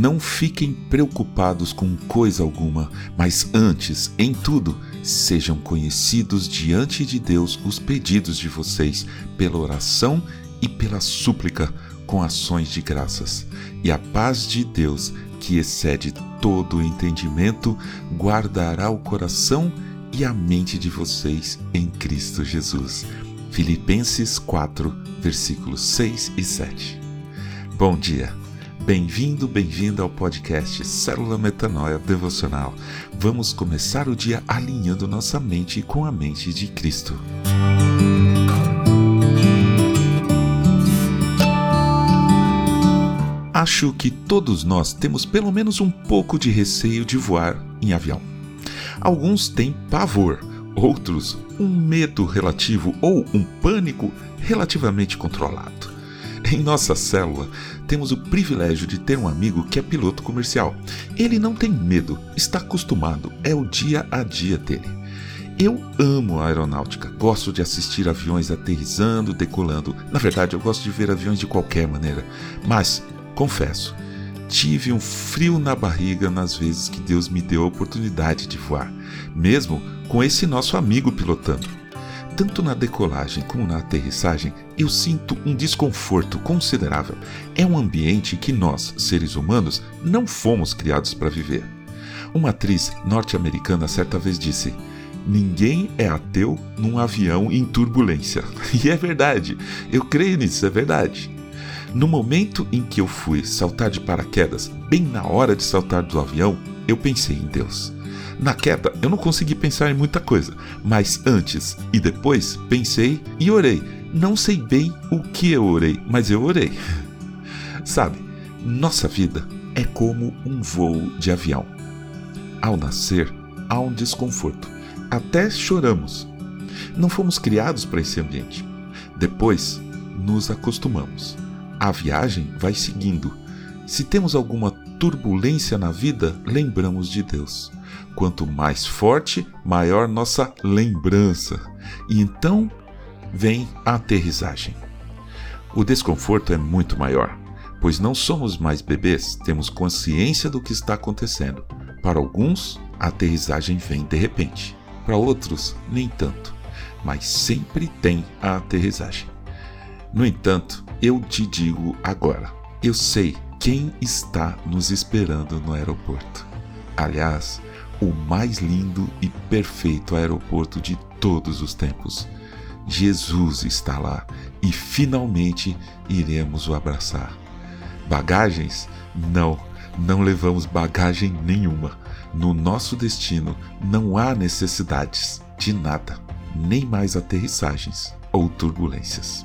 Não fiquem preocupados com coisa alguma, mas antes, em tudo, sejam conhecidos diante de Deus os pedidos de vocês pela oração e pela súplica com ações de graças. E a paz de Deus, que excede todo o entendimento, guardará o coração e a mente de vocês em Cristo Jesus. Filipenses 4, versículos 6 e 7. Bom dia. Bem-vindo, bem-vinda ao podcast Célula Metanoia Devocional. Vamos começar o dia alinhando nossa mente com a mente de Cristo. Acho que todos nós temos pelo menos um pouco de receio de voar em avião. Alguns têm pavor, outros um medo relativo ou um pânico relativamente controlado. Em nossa célula, temos o privilégio de ter um amigo que é piloto comercial. Ele não tem medo, está acostumado, é o dia a dia dele. Eu amo a aeronáutica, gosto de assistir aviões aterrissando, decolando. Na verdade, eu gosto de ver aviões de qualquer maneira. Mas, confesso, tive um frio na barriga nas vezes que Deus me deu a oportunidade de voar, mesmo com esse nosso amigo pilotando tanto na decolagem como na aterrissagem, eu sinto um desconforto considerável. É um ambiente que nós, seres humanos, não fomos criados para viver. Uma atriz norte-americana certa vez disse: Ninguém é ateu num avião em turbulência. E é verdade, eu creio nisso, é verdade. No momento em que eu fui saltar de paraquedas, bem na hora de saltar do avião, eu pensei em Deus. Na queda, eu não consegui pensar em muita coisa, mas antes e depois pensei e orei. Não sei bem o que eu orei, mas eu orei. Sabe, nossa vida é como um voo de avião. Ao nascer, há um desconforto. Até choramos. Não fomos criados para esse ambiente. Depois, nos acostumamos. A viagem vai seguindo. Se temos alguma turbulência na vida, lembramos de Deus. Quanto mais forte, maior nossa lembrança. E então vem a aterrissagem. O desconforto é muito maior, pois não somos mais bebês, temos consciência do que está acontecendo. Para alguns, a aterrissagem vem de repente, para outros, nem tanto, mas sempre tem a aterrissagem. No entanto, eu te digo agora: eu sei quem está nos esperando no aeroporto. Aliás, o mais lindo e perfeito aeroporto de todos os tempos. Jesus está lá e finalmente iremos o abraçar. Bagagens? Não, não levamos bagagem nenhuma. No nosso destino não há necessidades de nada, nem mais aterrissagens ou turbulências.